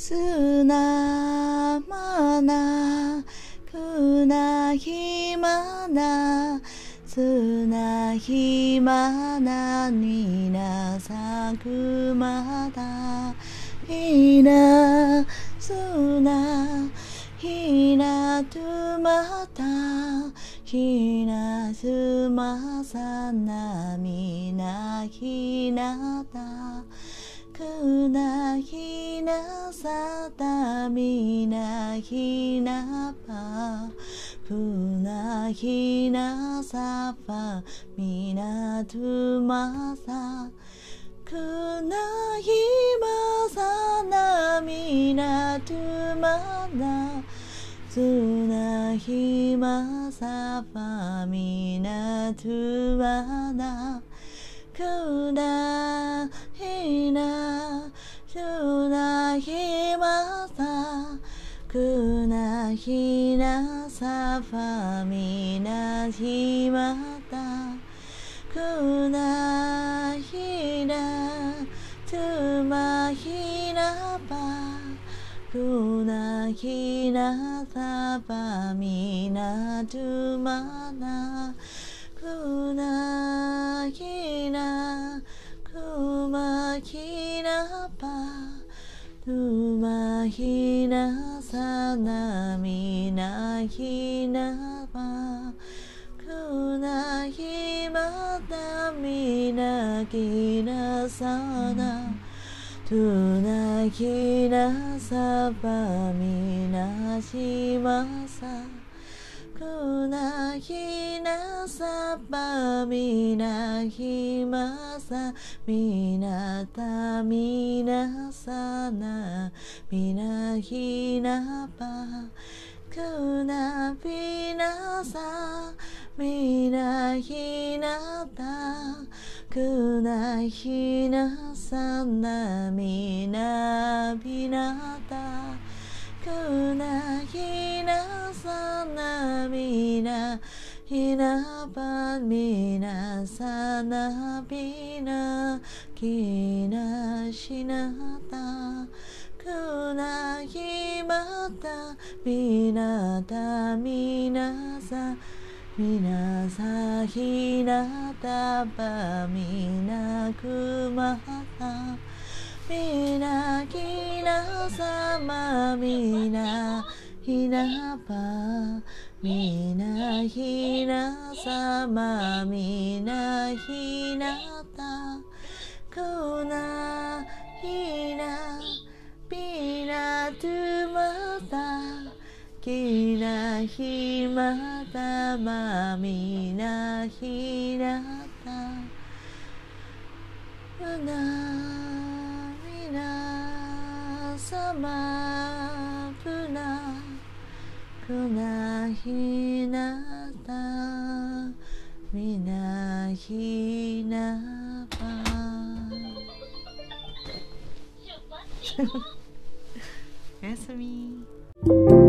すなまなくなひまなすなひまなになさくまだひなすなひなとまたひなすまさなみなひなたくなひななさたみなひなぱくなひなさぱみなとまさくなひまさなみなとまなつなひまさぱみなとまなくなひなさファみなひまたくなひなとまひなぱくなひなさぱみなとまなくなひなくまひなぱくまひなさなみなひなばくなひまたみなきなさなとなひなさばみなしまさなひなさぱみなひまさみなたみなさなみなひなぱくなびなさみなひなたくなひなさなみなびなた。くなひなさなみなひなばみなさなびなきなしなたくなひまたみなたみなさみなさひなたばみなくまたみなきなさまみなひなぱみなひなさまみなひなたくなひなびなとまたきなひまたまみなひなたうなみなさま。なひなたみなひなばおやすみ。